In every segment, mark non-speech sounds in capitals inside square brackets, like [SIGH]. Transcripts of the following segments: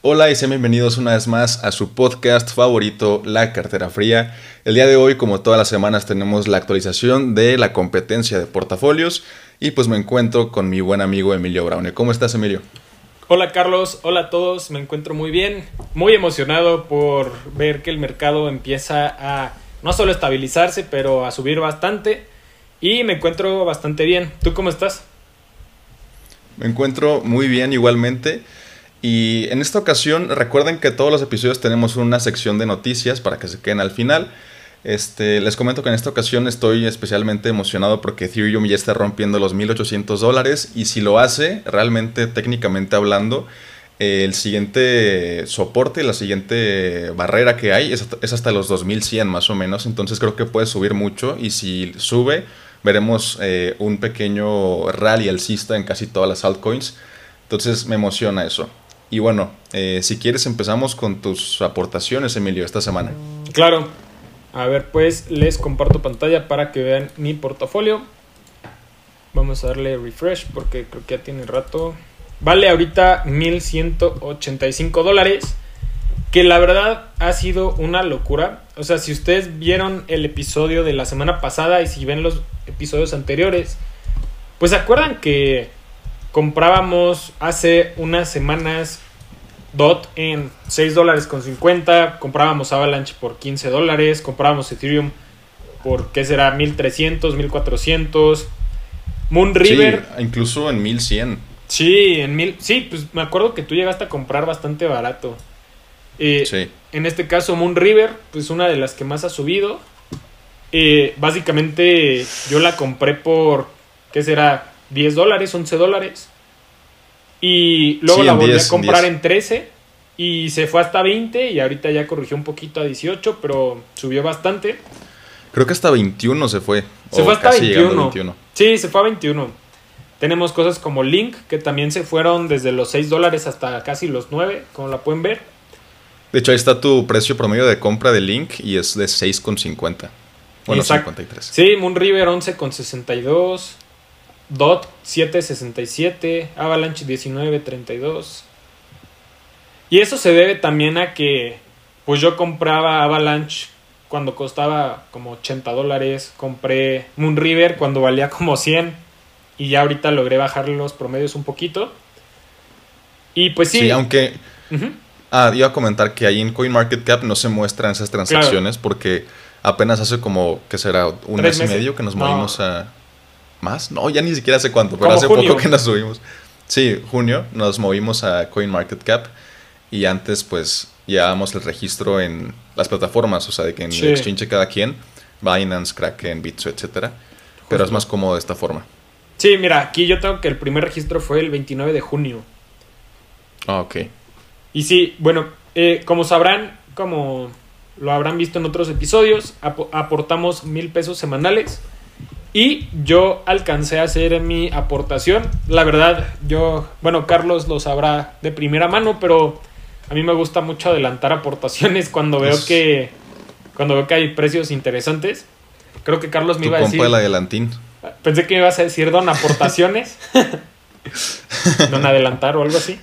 Hola y sean bienvenidos una vez más a su podcast favorito, La Cartera Fría. El día de hoy, como todas las semanas, tenemos la actualización de la competencia de portafolios y pues me encuentro con mi buen amigo Emilio Braune. ¿Cómo estás, Emilio? Hola Carlos, hola a todos, me encuentro muy bien, muy emocionado por ver que el mercado empieza a no solo estabilizarse, pero a subir bastante y me encuentro bastante bien. ¿Tú cómo estás? Me encuentro muy bien igualmente. Y en esta ocasión, recuerden que todos los episodios tenemos una sección de noticias para que se queden al final. Este, les comento que en esta ocasión estoy especialmente emocionado porque Ethereum ya está rompiendo los 1800 dólares y si lo hace, realmente técnicamente hablando, el siguiente soporte, la siguiente barrera que hay es, hasta los 2100 más o menos, entonces creo que puede subir mucho y si sube veremos eh, un pequeño rally alcista en casi todas las altcoins, entonces me emociona eso. Y bueno, eh, si quieres empezamos con tus aportaciones, Emilio, esta semana. Claro. A ver, pues les comparto pantalla para que vean mi portafolio. Vamos a darle refresh porque creo que ya tiene rato. Vale ahorita 1185 dólares. Que la verdad ha sido una locura. O sea, si ustedes vieron el episodio de la semana pasada y si ven los episodios anteriores, pues acuerdan que comprábamos hace unas semanas DOT en 6 dólares con 50, comprábamos Avalanche por 15 dólares, comprábamos Ethereum por, ¿qué será? 1300, 1400. Moon River. incluso en 1100. Sí, en mil, sí, pues me acuerdo que tú llegaste a comprar bastante barato. Eh, sí. En este caso, Moon River, pues una de las que más ha subido. Eh, básicamente, yo la compré por, ¿qué será? 10 dólares, 11 dólares. Y luego la volví a comprar en, 13 y se fue hasta 20 y ahorita ya corrigió un poquito a 18, pero subió bastante. Creo que hasta 21 se fue. Se fue hasta 21. Sí, se fue a 21. Tenemos cosas como Link, que también se fueron desde los 6 dólares hasta casi los 9, como la pueden ver. De hecho, ahí está tu precio promedio de compra de Link y es de 6,50. Bueno, 53. Sí, Moon River 11,62. Dot 767, Avalanche 1932. Y eso se debe también a que pues yo compraba Avalanche cuando costaba como 80 dólares, compré Moon River cuando valía como 100 y ya ahorita logré bajar los promedios un poquito. Y pues sí. Sí, aunque... Ah, iba a comentar que ahí en CoinMarketCap no se muestran esas transacciones porque apenas hace como, que será? Un mes y medio que nos movimos a... ¿Más? No, ya ni siquiera sé cuánto, pero hace poco [LAUGHS] que nos subimos. Sí, junio nos movimos a CoinMarketCap y antes pues llevábamos el registro en las plataformas, o sea, de que en el exchange cada quien, Binance, Kraken, Bitso, etcétera. Pero es más cómodo de esta forma. Sí, mira, aquí yo tengo que el primer registro fue el 29 de junio. Ah, ok. Y sí, bueno, eh, como sabrán, como lo habrán visto en otros episodios, aportamos mil pesos semanales y yo alcancé a hacer mi aportación. La verdad, yo, bueno, Carlos lo sabrá de primera mano, pero a mí me gusta mucho adelantar aportaciones [LAUGHS] cuando veo que cuando veo que hay precios interesantes. Creo que Carlos me iba a decir. el adelantín. Pensé que me ibas a decir don aportaciones. [LAUGHS] don adelantar o algo así.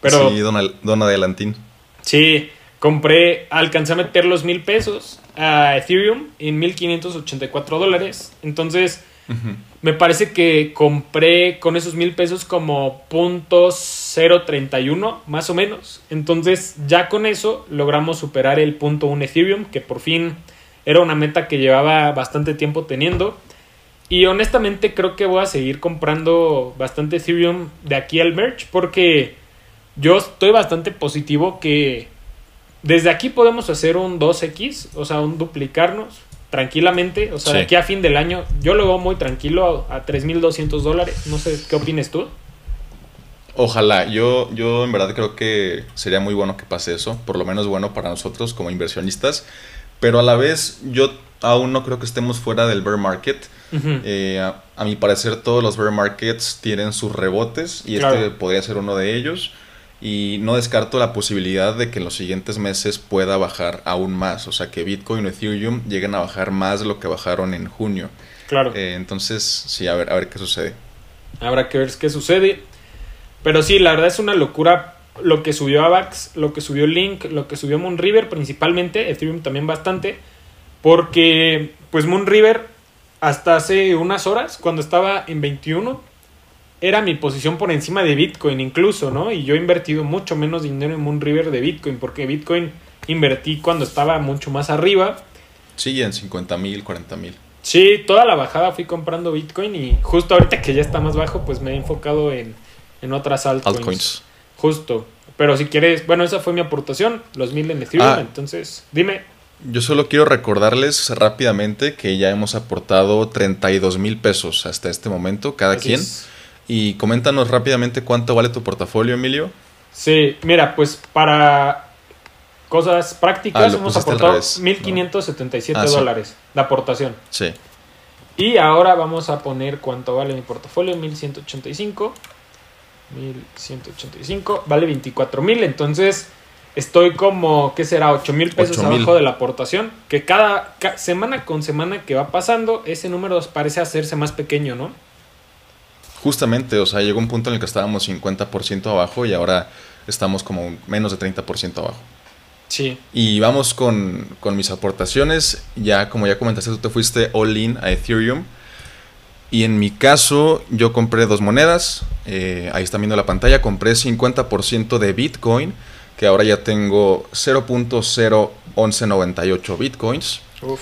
Pero, sí, don, don adelantín. Sí, compré, alcancé a meter los mil pesos a Ethereum en 1584 dólares. Entonces, me parece que compré con esos mil pesos como punto 0.31 más o menos. Entonces, ya con eso logramos superar el punto 1 Ethereum, que por fin era una meta que llevaba bastante tiempo teniendo. Y honestamente creo que voy a seguir comprando bastante Ethereum de aquí al merch porque yo estoy bastante positivo que desde aquí podemos hacer un 2X, o sea, un duplicarnos tranquilamente. O sea, de aquí a fin del año, yo lo veo muy tranquilo a, a 3.200 dólares. No sé, ¿qué opines tú? Ojalá, yo, yo en verdad creo que sería muy bueno que pase eso, por lo menos bueno para nosotros como inversionistas, pero a la vez yo aún no creo que estemos fuera del bear market. Eh, a, mi parecer todos los bear markets tienen sus rebotes y este podría ser uno de ellos y no descarto la posibilidad de que en los siguientes meses pueda bajar aún más, o sea que Bitcoin y Ethereum lleguen a bajar más de lo que bajaron en junio. Claro. Eh, entonces, sí, a ver, a ver qué sucede. Habrá que ver qué sucede. Pero sí, la verdad es una locura lo que subió Avax, lo que subió Link, lo que subió Moonriver principalmente, Ethereum también bastante, porque pues Moonriver hasta hace unas horas, cuando estaba en 21, era mi posición por encima de Bitcoin incluso, ¿no? Y yo he invertido mucho menos dinero en Moonriver de Bitcoin, porque Bitcoin invertí cuando estaba mucho más arriba. Sí, en 50 mil, 40 mil. Sí, toda la bajada fui comprando Bitcoin y justo ahorita que ya está más bajo, pues me he enfocado en, en otras altcoins. Justo. Pero si quieres, bueno, esa fue mi aportación, los mil en Ethereum, ah. entonces dime. Yo solo quiero recordarles rápidamente que ya hemos aportado 32 mil pesos hasta este momento, cada quien. Y coméntanos rápidamente cuánto vale tu portafolio, Emilio. Sí, mira, pues para cosas prácticas ah, hemos aportado 1.577 ah, dólares de aportación. Sí. Y ahora vamos a poner cuánto vale mi portafolio, 1.185. 1.185, vale 24.000, entonces estoy como, ¿qué será? 8.000 pesos abajo de la aportación, que cada, semana con semana que va pasando, ese número parece hacerse más pequeño, ¿no? Justamente, o sea, llegó un punto en el que estábamos 50% abajo y ahora estamos como menos de 30% abajo. Sí. Y vamos con, con, mis aportaciones. Ya, como ya comentaste, tú te fuiste all in a Ethereum. Y en mi caso, yo compré dos monedas. Eh, ahí están viendo la pantalla. Compré 50% de Bitcoin, que ahora ya tengo 0.01198 Bitcoins. Uf.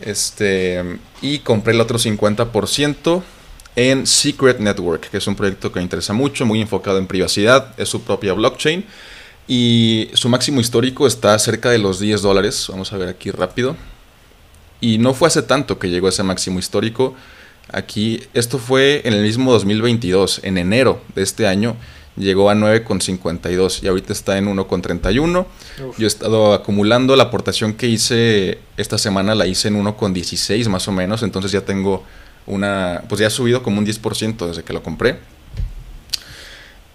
Este, y compré el otro 50% en Secret Network, que es un proyecto que me interesa mucho, muy enfocado en privacidad, es su propia blockchain y su máximo histórico está cerca de los 10 dólares, vamos a ver aquí rápido. Y no fue hace tanto que llegó ese máximo histórico. Aquí, esto fue en el mismo 2022, en enero de este año, llegó a 9,52 y ahorita está en 1,31. Yo he estado acumulando la aportación que hice esta semana, la hice en 1,16 más o menos, entonces ya tengo una, pues ya ha subido como un 10% desde que lo compré.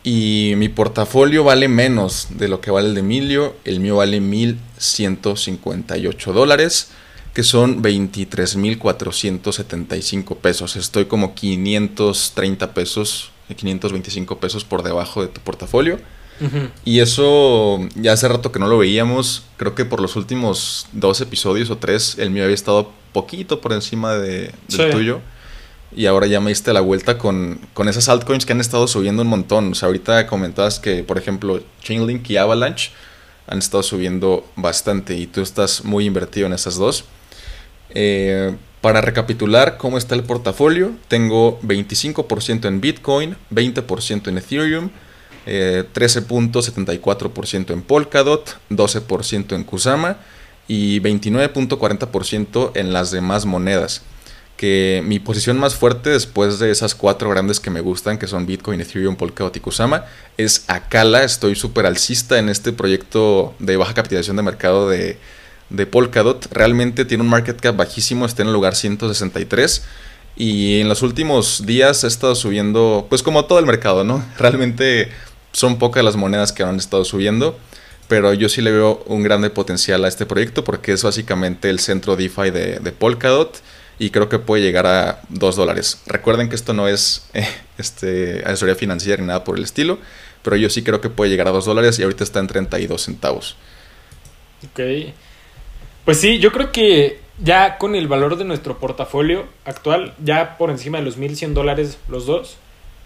Y mi portafolio vale menos de lo que vale el de Emilio. El mío vale 1.158 dólares, que son 23.475 pesos. Estoy como 530 pesos, 525 pesos por debajo de tu portafolio. Y eso ya hace rato que no lo veíamos. Creo que por los últimos dos episodios o tres, el mío había estado poquito por encima de, del tuyo y ahora ya me diste la vuelta con, con, esas altcoins que han estado subiendo un montón. O sea, ahorita comentabas que, por ejemplo, Chainlink y Avalanche han estado subiendo bastante y tú estás muy invertido en esas dos. Eh, para recapitular cómo está el portafolio, tengo 25% en Bitcoin, 20% en Ethereum, 13.74% eh, en Polkadot, 12% en Kusama y 29.40% en las demás monedas que mi posición más fuerte después de esas cuatro grandes que me gustan, que son Bitcoin, Ethereum, Polkadot y Kusama, es Akala. Estoy súper alcista en este proyecto de baja capitalización de mercado de, de Polkadot. Realmente tiene un market cap bajísimo, está en el lugar 163. Y en los últimos días ha estado subiendo, pues como todo el mercado, ¿no? [LAUGHS] Realmente son pocas las monedas que han estado subiendo. Pero yo sí le veo un grande potencial a este proyecto porque es básicamente el centro DeFi de, de Polkadot y creo que puede llegar a 2 dólares. Recuerden que esto no es eh, este, asesoría financiera ni nada por el estilo, pero yo sí creo que puede llegar a 2 dólares y ahorita está en 32 centavos. Ok. Pues sí, yo creo que ya con el valor de nuestro portafolio actual, ya por encima de los 1100 dólares los dos,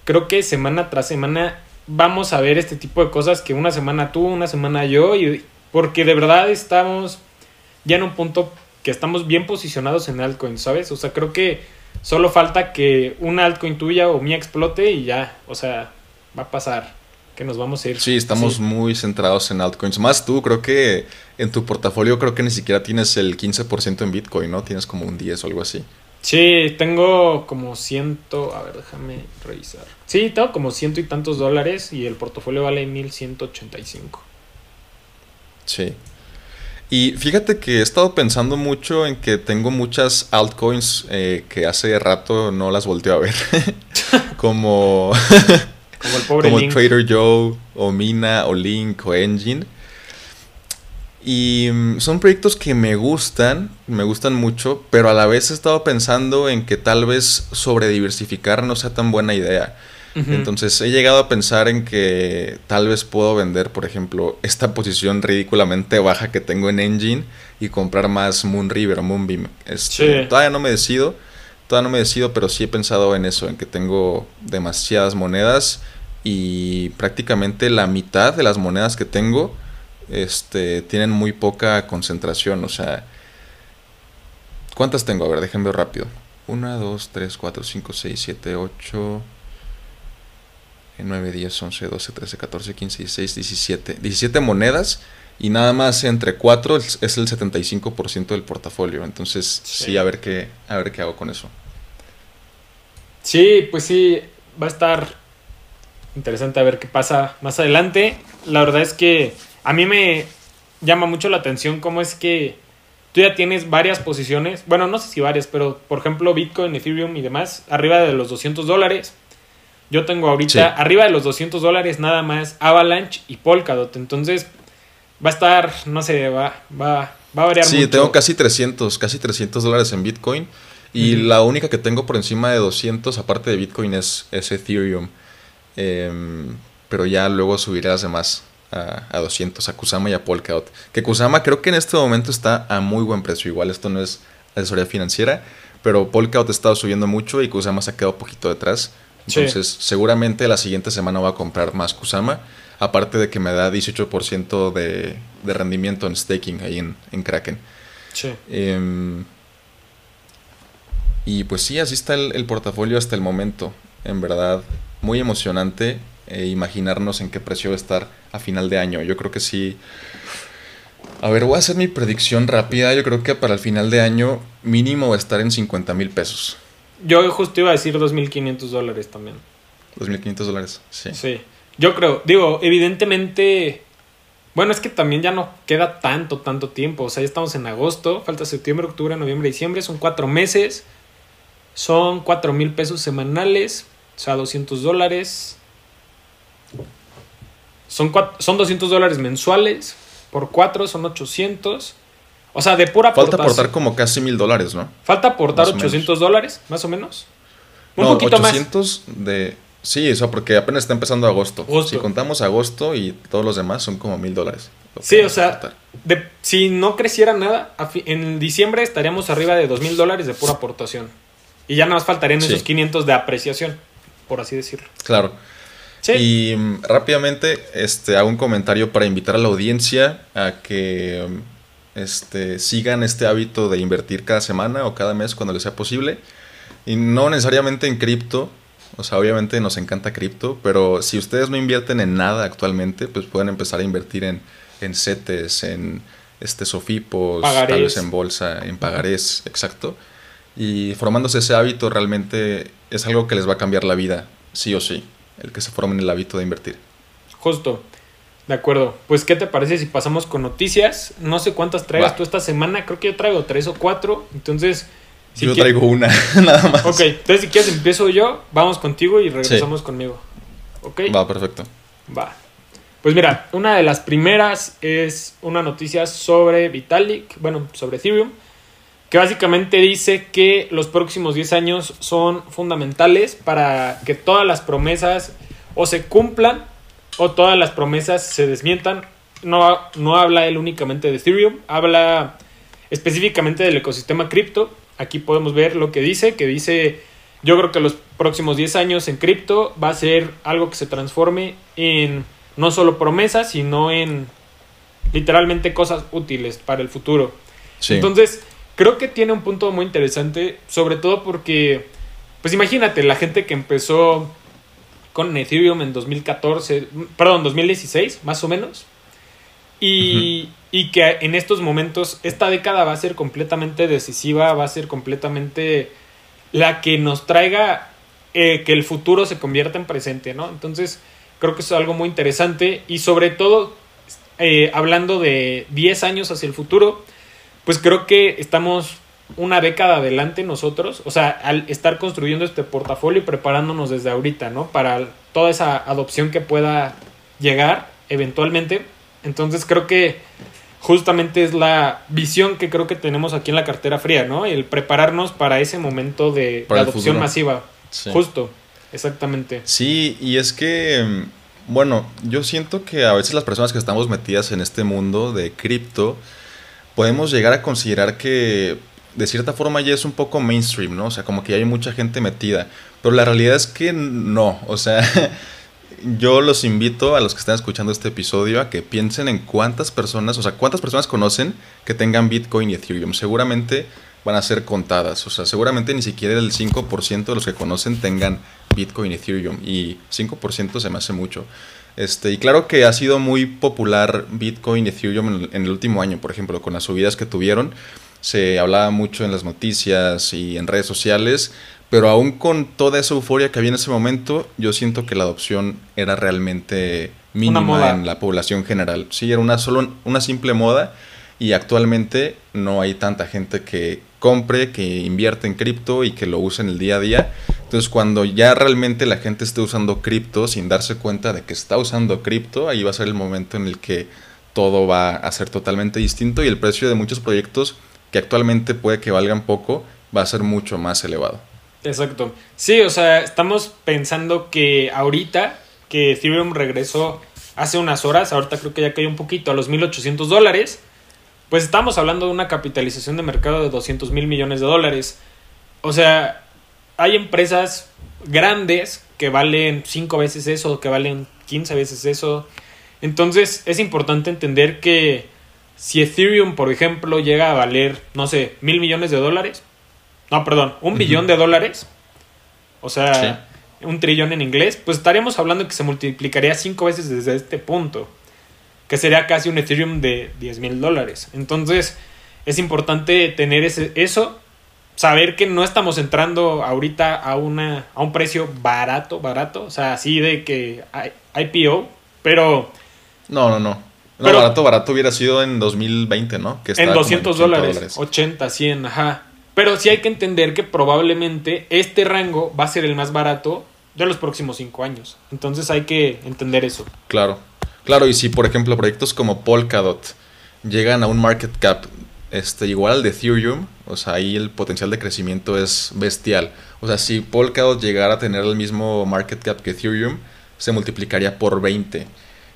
creo que semana tras semana vamos a ver este tipo de cosas que una semana tú, una semana yo, y porque de verdad estamos ya en un punto que estamos bien posicionados en altcoins, ¿sabes? O sea, creo que solo falta que una altcoin tuya o mía explote y ya, o sea, va a pasar que nos vamos a ir. Sí, estamos muy centrados en altcoins. Más tú, creo que en tu portafolio creo que ni siquiera tienes el 15% en Bitcoin, ¿no? Tienes como un 10 o algo así. Sí, tengo como ciento, a ver, déjame revisar. Sí, tengo como ciento y tantos dólares y el portafolio vale 1185. Sí. Y fíjate que he estado pensando mucho en que tengo muchas altcoins eh, que hace rato no las volteo a ver. [LAUGHS] como [LAUGHS] como, el pobre como Trader Joe, o Mina, o Link, o Engine. Y mm, son proyectos que me gustan, me gustan mucho, pero a la vez he estado pensando en que tal vez sobrediversificar no sea tan buena idea. Entonces he llegado a pensar en que tal vez puedo vender, por ejemplo, esta posición ridículamente baja que tengo en Engine y comprar más Moonriver o Moonbeam. Este, Todavía no me decido, todavía no me decido, pero sí he pensado en eso, en que tengo demasiadas monedas y prácticamente la mitad de las monedas que tengo este, tienen muy poca concentración. O sea, ¿cuántas tengo? A ver, déjenme ver rápido. 1, 2, 3, 4, 5, 6, 7, 8, 9, 10, 11, 12, 13, 14, 15, 16, 17. 17 monedas y nada más entre 4 es el 75% del portafolio. Entonces, sí. a, ver qué, a ver qué hago con eso. Sí, pues sí, va a estar interesante a ver qué pasa más adelante. La verdad es que a mí me llama mucho la atención cómo es que tú ya tienes varias posiciones, bueno, no sé si varias, pero por ejemplo Bitcoin, Ethereum y demás, arriba de los 200 dólares. Yo tengo ahorita arriba de los 200 dólares nada más Avalanche y Polkadot. Entonces va a estar, no sé, va, va, va a variar sí, tengo casi 300, casi 300 dólares en Bitcoin. Y la única que tengo por encima de 200, aparte de Bitcoin, es, es Ethereum. Em, pero ya luego subiré las demás a, a, 200, a Kusama y a Polkadot. Que Kusama creo que en este momento está a muy buen precio. Igual esto no es asesoría financiera, pero Polkadot ha estado subiendo mucho y Kusama se ha quedado poquito detrás. Entonces, seguramente la siguiente semana voy a comprar más Kusama. Aparte de que me da 18% de, de, rendimiento en staking ahí en, en Kraken. Sí. Em, y pues sí, así está el, el, portafolio hasta el momento. En verdad, muy emocionante eh, imaginarnos en qué precio va a estar a final de año. Yo creo que sí. A ver, voy a hacer mi predicción rápida. Yo creo que para el final de año mínimo va a estar en 50 mil pesos. Yo justo iba a decir 2.500 dólares también. 2.500 dólares, sí. Sí. Yo creo, digo, evidentemente... Bueno, es que también ya no queda tanto, tanto tiempo. O sea, ya estamos en agosto, falta septiembre, octubre, noviembre, diciembre. Son cuatro meses. Son cuatro mil pesos semanales. O sea, 200 dólares. Son, son 200 dólares mensuales. Por cuatro son 800. O sea, de pura Falta aportar como casi mil dólares, ¿no? Falta aportar 800 dólares, más o menos. Un no, poquito 800 de... Sí, eso porque apenas está empezando agosto. Si contamos agosto y todos los demás son como mil dólares. Sí, o sea, de, si no creciera nada, en diciembre estaríamos arriba de dos mil dólares de pura aportación. Y ya nada más faltarían esos 500 de apreciación, por así decirlo. Claro. Sí. Y mm, rápidamente este, hago un comentario para invitar a la audiencia a que mm, este, sigan este hábito de invertir cada semana o cada mes cuando les sea posible. Y no necesariamente en cripto, o sea, obviamente nos encanta cripto, pero si ustedes no invierten en nada actualmente, pues pueden empezar a invertir en, en CETES, en este Sofipos, tal vez en bolsa, en pagarés, exacto. Y formándose ese hábito realmente es algo que les va a cambiar la vida, sí o sí, el que se formen el hábito de invertir. Justo. De acuerdo. Pues, ¿qué te parece si pasamos con noticias? No sé cuántas traigas tú esta semana. Creo que yo traigo tres o cuatro. Entonces. yo traigo una, [LAUGHS] nada más. Ok, entonces si quieres empiezo yo, vamos contigo y regresamos conmigo. ¿Ok? Va, perfecto. Va. Pues mira, una de las primeras es una noticia sobre Vitalik, bueno, sobre Ethereum, que básicamente dice que los próximos 10 años son fundamentales para que todas las promesas o se cumplan o todas las promesas se desmientan. No, no habla él únicamente de Ethereum, habla específicamente del ecosistema cripto. Aquí podemos ver lo que dice, que dice, yo creo que los próximos 10 años en cripto va a ser algo que se transforme en no solo promesas, sino en literalmente cosas útiles para el futuro. Entonces, creo que tiene un punto muy interesante, sobre todo porque, pues imagínate, la gente que empezó con Ethereum en 2014, perdón, 2016, más o menos. Y, y, que en estos momentos, esta década va a ser completamente decisiva, va a ser completamente la que nos traiga eh, que el futuro se convierta en presente, ¿no? Entonces, creo que es algo muy interesante y sobre todo, eh, hablando de 10 años hacia el futuro, pues creo que estamos una década adelante nosotros, o sea, al estar construyendo este portafolio y preparándonos desde ahorita, ¿no? Para toda esa adopción que pueda llegar eventualmente. Entonces creo que justamente es la visión que creo que tenemos aquí en la cartera fría, ¿no? El prepararnos para ese momento de, adopción masiva. Justo. Exactamente. Sí, y es que, bueno, yo siento que a veces las personas que estamos metidas en este mundo de cripto, podemos llegar a considerar que de cierta forma ya es un poco mainstream, ¿no? O sea, como que ya hay mucha gente metida. Pero la realidad es que no. O sea, [LAUGHS] yo los invito a los que están escuchando este episodio a que piensen en cuántas personas, o sea, cuántas personas conocen que tengan Bitcoin y Ethereum. Seguramente van a ser contadas. O sea, seguramente ni siquiera el 5% de los que conocen tengan Bitcoin y Ethereum. Y 5% se me hace mucho. Este, y claro que ha sido muy popular Bitcoin y Ethereum en el último año, por ejemplo, con las subidas que tuvieron. Se hablaba mucho en las noticias y en redes sociales pero aún con toda esa euforia que había en ese momento, yo siento que la adopción era realmente mínima en la población general. Sí, era una solo una simple moda y actualmente no hay tanta gente que compre, que invierte en cripto y que lo use en el día a día. Entonces, cuando ya realmente la gente esté usando cripto sin darse cuenta de que está usando cripto, ahí va a ser el momento en el que todo va a ser totalmente distinto y el precio de muchos proyectos que actualmente puede que valgan poco va a ser mucho más elevado. Exacto. Sí, o sea, estamos pensando que ahorita que Ethereum regresó hace unas horas, ahorita creo que ya cayó un poquito a los 1.800 dólares, pues estamos hablando de una capitalización de mercado de 200 mil millones de dólares. O sea, hay empresas grandes que valen 5 veces eso, que valen 15 veces eso. Entonces es importante entender que si Ethereum, por ejemplo, llega a valer, no sé, mil millones de dólares, no, perdón, un billón de dólares, o sea, un trillón en inglés, pues estaríamos hablando que se multiplicaría cinco veces desde este punto, que sería casi un Ethereum de 10 mil dólares. Entonces, es importante tener ese, eso, saber que no estamos entrando ahorita a, una, a un precio barato, barato, o sea, así de que IPO, pero... No, no, no. No, barato, barato hubiera sido en 2020, ¿no? Que en 200 dólares, dólares, 80, 100, ajá. Pero sí hay que entender que probablemente este rango va a ser el más barato de los próximos cinco años. Entonces hay que entender eso. Claro, claro, y si por ejemplo proyectos como Polkadot llegan a un market cap este, igual al de Ethereum, o sea, ahí el potencial de crecimiento es bestial. O sea, si Polkadot llegara a tener el mismo market cap que Ethereum, se multiplicaría por 20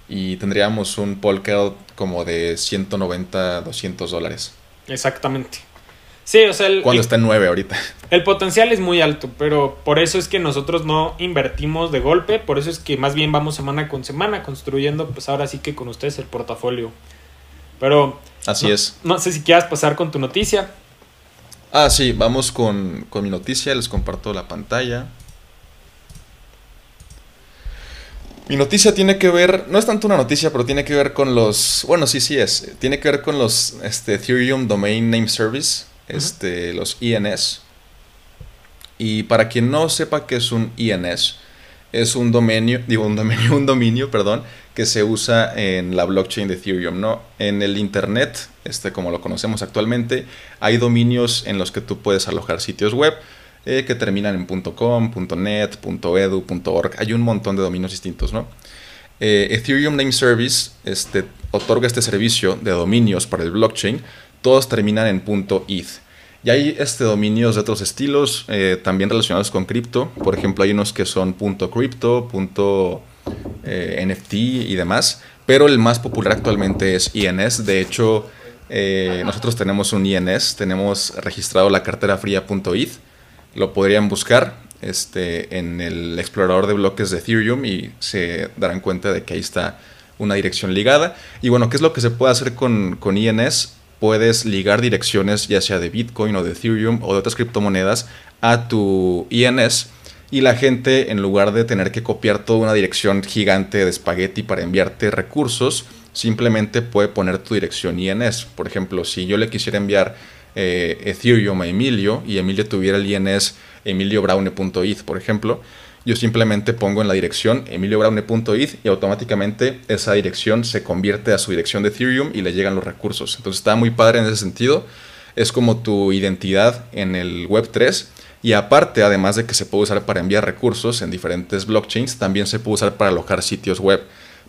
y tendríamos un Polkadot como de 190, 200 dólares. Exactamente. Sí, o sea, el, cuando está en 9 ahorita. [LAUGHS] El potencial es muy alto, pero por eso es que nosotros no invertimos de golpe, por eso es que más bien vamos semana con semana construyendo, pues ahora sí que con ustedes el portafolio. Pero... Así es. No sé si quieras pasar con tu noticia. Ah, sí, vamos con, con mi noticia, les comparto la pantalla. Mi noticia tiene que ver, no es tanto una noticia, pero tiene que ver con los, bueno, sí, sí es, tiene que ver con los este, Ethereum Domain Name Service este, los INS. Y para quien no sepa qué es un INS, es un dominio, digo un dominio, [LAUGHS] un dominio, perdón, que se usa en la blockchain de Ethereum, ¿no? En el internet, este como lo conocemos actualmente, hay dominios en los que tú puedes alojar sitios web eh, que terminan en .com, .net, .edu, .org. Hay un montón de dominios distintos, ¿no? Eh, Ethereum Name Service este, otorga este servicio de dominios para el blockchain todos terminan en .eth. Y hay este, dominios de otros estilos, eh, también relacionados con cripto. Por ejemplo, hay unos que son .crypto, .nft y demás. Pero el más popular actualmente es INS. De hecho, nosotros tenemos un INS, tenemos registrado la cartera fría.eth. Lo podrían buscar este, en el explorador de bloques de Ethereum y se darán cuenta de que ahí está una dirección ligada. Y bueno, ¿qué es lo que se puede hacer con, con INS? puedes ligar direcciones ya sea de Bitcoin o de Ethereum o de otras criptomonedas a tu INS y la gente en lugar de tener que copiar toda una dirección gigante de espagueti para enviarte recursos, simplemente puede poner tu dirección INS. Por ejemplo, si yo le quisiera enviar eh, Ethereum a Emilio y Emilio tuviera el INS emiliobraune.eth, por ejemplo, yo simplemente pongo en la dirección emiliobraune.eth y automáticamente esa dirección se convierte a su dirección de Ethereum y le llegan los recursos. Entonces está muy padre en ese sentido. Es como tu identidad en el Web3. Y aparte, además de que se puede usar para enviar recursos en diferentes blockchains, también se puede usar para alojar sitios web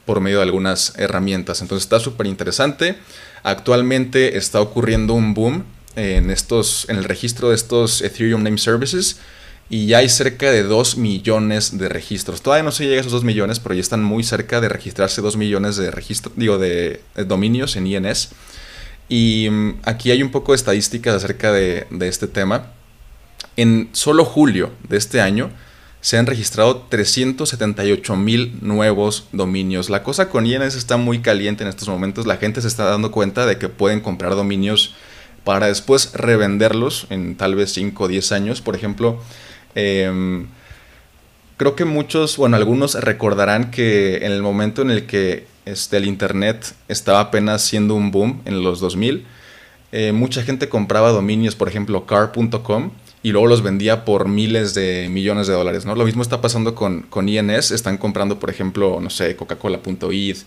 por medio de algunas herramientas. Entonces está súper interesante. Actualmente está ocurriendo un boom en, estos, en el registro de estos Ethereum Name Services y ya hay cerca de 2 millones de registros. Todavía no se llega a esos 2 millones, pero ya están muy cerca de registrarse 2 millones de registros, digo, de, dominios en INS. Y mm, aquí hay un poco de estadísticas acerca de, de este tema. En solo julio de este año se han registrado 378 mil nuevos dominios. La cosa con INS está muy caliente en estos momentos. La gente se está dando cuenta de que pueden comprar dominios para después revenderlos en tal vez 5 o 10 años. Por ejemplo, Em, creo que muchos, bueno, algunos recordarán que en el momento en el que este, el Internet estaba apenas siendo un boom en los 2000, eh, mucha gente compraba dominios, por ejemplo, car.com, y luego los vendía por miles de millones de dólares, ¿no? Lo mismo está pasando con, con INS, están comprando, por ejemplo, no sé, coca-cola.eth,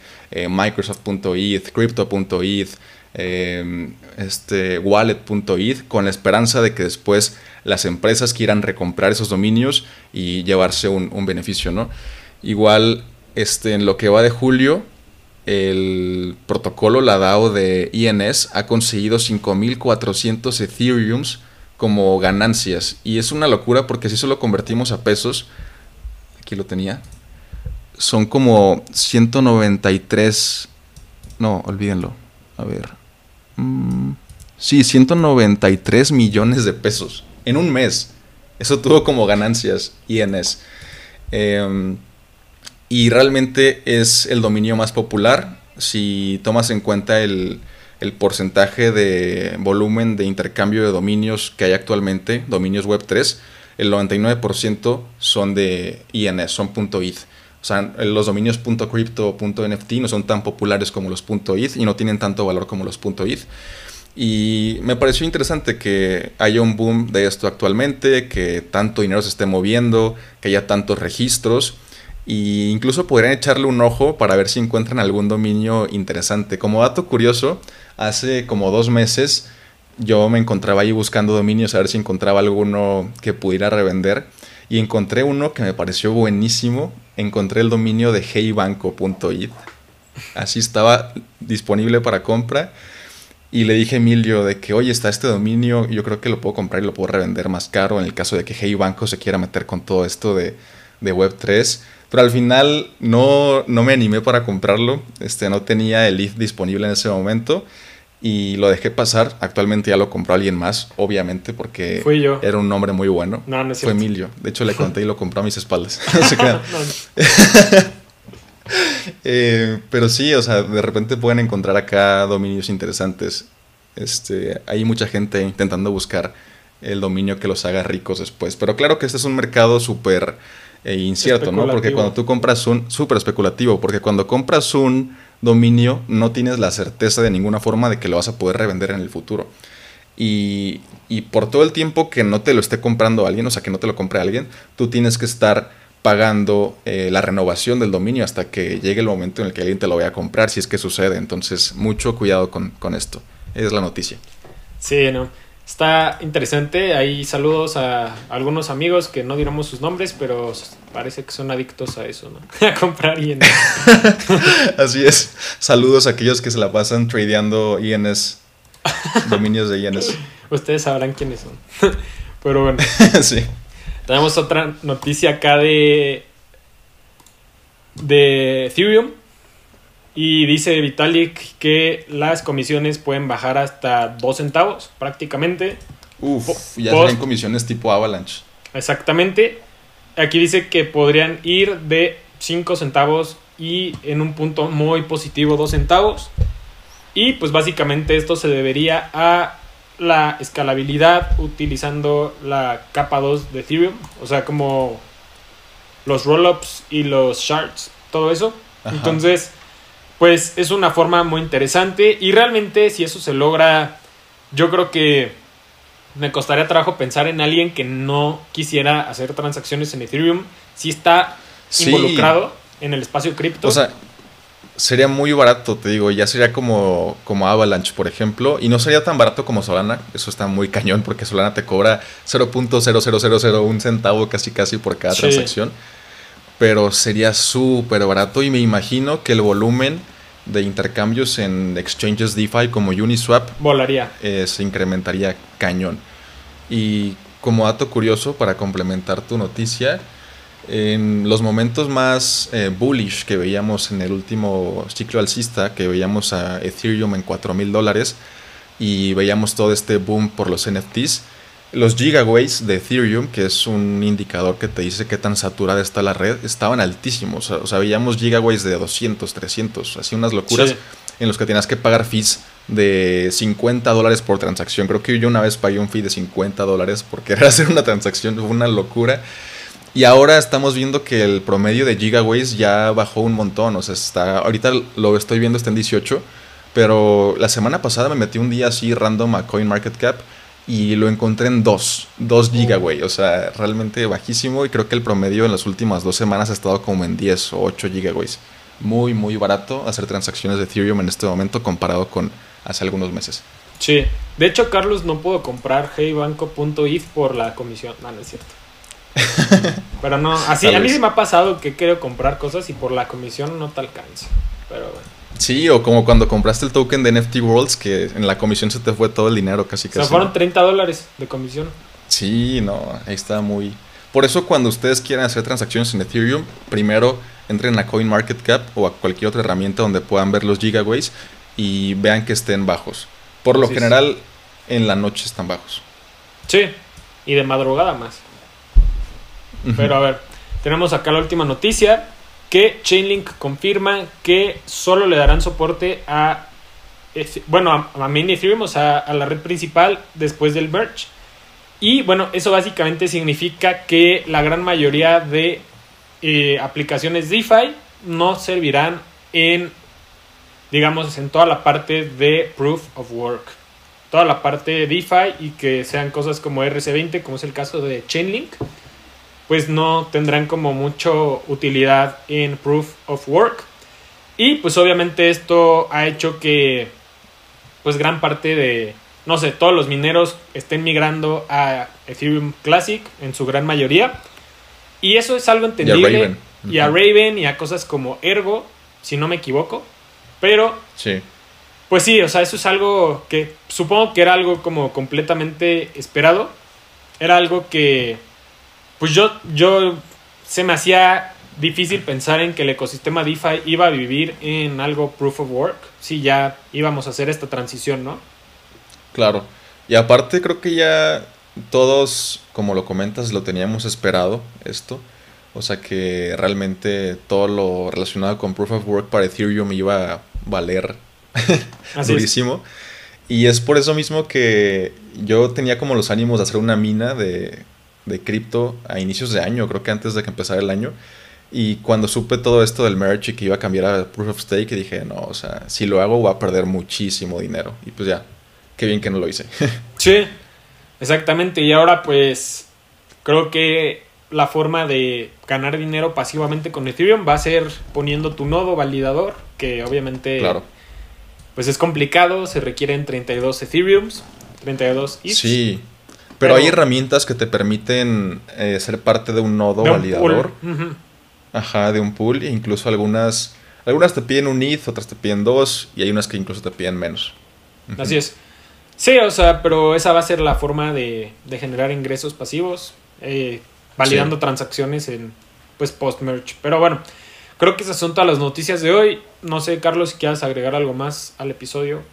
microsoft.eth, crypto.eth, em, este, wallet.eth, con la esperanza de que después las empresas quieran recomprar esos dominios y llevarse un, beneficio, ¿no? Igual, este, en lo que va de julio, el protocolo, la DAO de INS, ha conseguido 5.400 Ethereums como ganancias. Y es una locura porque si eso lo convertimos a pesos, aquí lo tenía, son como 193, no, olvídenlo, a ver, mm, sí, 193 millones de pesos en un mes. Eso tuvo como ganancias INS. Em, y realmente es el dominio más popular si tomas en cuenta el, porcentaje de volumen de intercambio de dominios que hay actualmente, dominios web 3, el 99% son de INS, son. O sea, los dominios .crypto, .nft no son tan populares como los .eth y no tienen tanto valor como los .eth. Y me pareció interesante que haya un boom de esto actualmente, que tanto dinero se esté moviendo, que haya tantos registros. E incluso podrían echarle un ojo para ver si encuentran algún dominio interesante. Como dato curioso, hace como dos meses yo me encontraba ahí buscando dominios a ver si encontraba alguno que pudiera revender. Y encontré uno que me pareció buenísimo. Encontré el dominio de heybanco.it. Así estaba disponible para compra y le dije a Emilio de que, oye, está este dominio, yo creo que lo puedo comprar y lo puedo revender más caro en el caso de que Hey Banco se quiera meter con todo esto de, Web3. Pero al final no, no me animé para comprarlo, este, no tenía el ETH disponible en ese momento y lo dejé pasar. Actualmente ya lo compró alguien más, obviamente, porque era un nombre muy bueno. No, no es Fue Emilio. De hecho, le conté y lo compró a mis espaldas. [LAUGHS] [LAUGHS] [LAUGHS] Eh, pero sí, o sea, de repente pueden encontrar acá dominios interesantes. Este, hay mucha gente intentando buscar el dominio que los haga ricos después. Pero claro que este es un mercado súper eh, incierto, ¿no? Porque cuando tú compras un... Súper especulativo, porque cuando compras un dominio no tienes la certeza de ninguna forma de que lo vas a poder revender en el futuro. Y, y por todo el tiempo que no te lo esté comprando alguien, o sea, que no te lo compre alguien, tú tienes que estar pagando eh, la renovación del dominio hasta que llegue el momento en el que alguien te lo vaya a comprar, si es que sucede. Entonces, mucho cuidado con, esto. Es la noticia. Sí, no. Está interesante. Hay saludos a algunos amigos que no diremos sus nombres, pero parece que son adictos a eso, ¿no? [LAUGHS] a comprar INS. [LAUGHS] Así es. Saludos a aquellos que se la pasan tradeando INS, [LAUGHS] dominios de INS. Ustedes sabrán quiénes son. pero bueno. sí. Tenemos otra noticia acá de, de Ethereum. Y dice Vitalik que las comisiones pueden bajar hasta 2 centavos prácticamente. Uf, ya tienen comisiones tipo Avalanche. Exactamente. Aquí dice que podrían ir de 5 centavos y en un punto muy positivo 2 centavos. Y pues básicamente esto se debería a la escalabilidad utilizando la capa 2 de Ethereum, o sea, como los rollups y los shards, todo eso. Entonces, pues es una forma muy interesante y realmente si eso se logra, yo creo que me costaría trabajo pensar en alguien que no quisiera hacer transacciones en Ethereum, si está involucrado en el espacio cripto. O sea, sería muy barato, te digo, ya sería como, como Avalanche, por ejemplo, y no sería tan barato como Solana, eso está muy cañón porque Solana te cobra 0.00001 centavo casi casi por cada transacción, pero sería súper barato y me imagino que el volumen de intercambios en exchanges DeFi como Uniswap volaría. Eh, se incrementaría cañón. Y como dato curioso para complementar tu noticia, en los momentos más eh, bullish que veíamos en el último ciclo alcista, que veíamos a Ethereum en 4 mil dólares y veíamos todo este boom por los NFTs, los gigaways de Ethereum, que es un indicador que te dice qué tan saturada está la red, estaban altísimos. O sea, veíamos gigaways de 200, 300, así unas locuras en los que tenías que pagar fees de 50 dólares por transacción. Creo que yo una vez pagué un fee de 50 dólares por querer [LAUGHS] hacer una transacción, fue una locura. Y ahora estamos viendo que el promedio de gigaways ya bajó un montón. O sea, está, ahorita lo estoy viendo, está en 18. Pero la semana pasada me metí un día así random a CoinMarketCap y lo encontré en 2, 2 gigaways. O sea, realmente bajísimo. Y creo que el promedio en las últimas dos semanas ha estado como en 10 o 8 gigaways. Muy, muy barato hacer transacciones de Ethereum en este momento comparado con hace algunos meses. Sí, de hecho, Carlos, no puedo comprar heybanco.if por la comisión. No, no es cierto. [LAUGHS] Pero no, así a mí sí me ha pasado que quiero comprar cosas y por la comisión no te alcanza. Pero bueno. Sí, o como cuando compraste el token de NFT Worlds, que en la comisión se te fue todo el dinero casi casi. O sea, fueron 30 dólares de comisión. Sí, no, ahí está muy... Por eso cuando ustedes quieran hacer transacciones en Ethereum, primero entren a CoinMarketCap o a cualquier otra herramienta donde puedan ver los gigaways y vean que estén bajos. Por lo general, en la noche están bajos. Sí, y de madrugada más. Pero a ver, tenemos acá la última noticia que Chainlink confirma que solo le darán soporte a bueno, a, a main Ethereum, a la red principal después del merge. Y bueno, eso básicamente significa que la gran mayoría de eh, aplicaciones DeFi no servirán en, digamos, en toda la parte de Proof of Work. Toda la parte de DeFi y que sean cosas como RC20, como es el caso de Chainlink pues no tendrán como mucho utilidad en Proof of Work. Y pues obviamente esto ha hecho que pues gran parte de, no sé, todos los mineros estén migrando a Ethereum Classic en su gran mayoría. Y eso es algo entendible. Y a Raven, y a, cosas como Ergo, si no me equivoco. Pero... Sí. Pues sí, o sea, eso es algo que supongo que era algo como completamente esperado. Era algo que pues yo, yo se me hacía difícil pensar en que el ecosistema DeFi iba a vivir en algo proof of work, si ya íbamos a hacer esta transición, ¿no? Claro. Y aparte creo que ya todos, como lo comentas, lo teníamos esperado esto. O sea que realmente todo lo relacionado con proof of work para Ethereum iba a valer [LAUGHS] durísimo. Y es por eso mismo que yo tenía como los ánimos de hacer una mina de, de cripto a inicios de año, creo que antes de que empezara el año. Y cuando supe todo esto del merge y que iba a cambiar a Proof of Stake, dije, no, o sea, si lo hago voy a perder muchísimo dinero. Y pues ya, qué bien que no lo hice. [LAUGHS] sí, exactamente. Y ahora pues creo que la forma de ganar dinero pasivamente con Ethereum va a ser poniendo tu nodo validador, que obviamente claro. pues es complicado, se requieren 32 Ethereums, 32 ETH. Sí, pero, hay herramientas que te permiten eh, ser parte de un nodo validador. Ajá, de un pool. E incluso algunas, algunas te piden un ETH, otras te piden dos, y hay unas que incluso te piden menos. Así es. Sí, o sea, pero esa va a ser la forma de, generar ingresos pasivos, eh, validando transacciones en pues post-merge. Pero bueno, creo que esas son todas las noticias de hoy. No sé, Carlos, si quieres agregar algo más al episodio.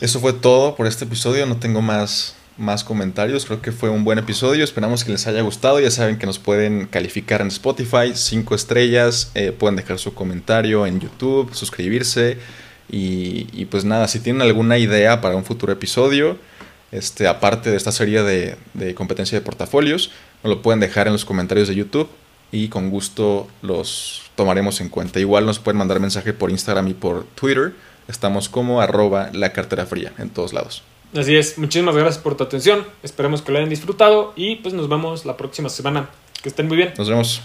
Eso fue todo por este episodio. No tengo más más comentarios. Creo que fue un buen episodio. Esperamos que les haya gustado. Ya saben que nos pueden calificar en Spotify, 5 estrellas. Eh, pueden dejar su comentario en YouTube, suscribirse. Y, pues nada, si tienen alguna idea para un futuro episodio, este, aparte de esta serie de, de competencia de portafolios, nos lo pueden dejar en los comentarios de YouTube y con gusto los tomaremos en cuenta. Igual nos pueden mandar mensaje por Instagram y por Twitter. Estamos como arroba la cartera fría en todos lados. Así es, muchísimas gracias por tu atención. Esperemos que lo hayan disfrutado y pues nos vemos la próxima semana. Que estén muy bien. Nos vemos.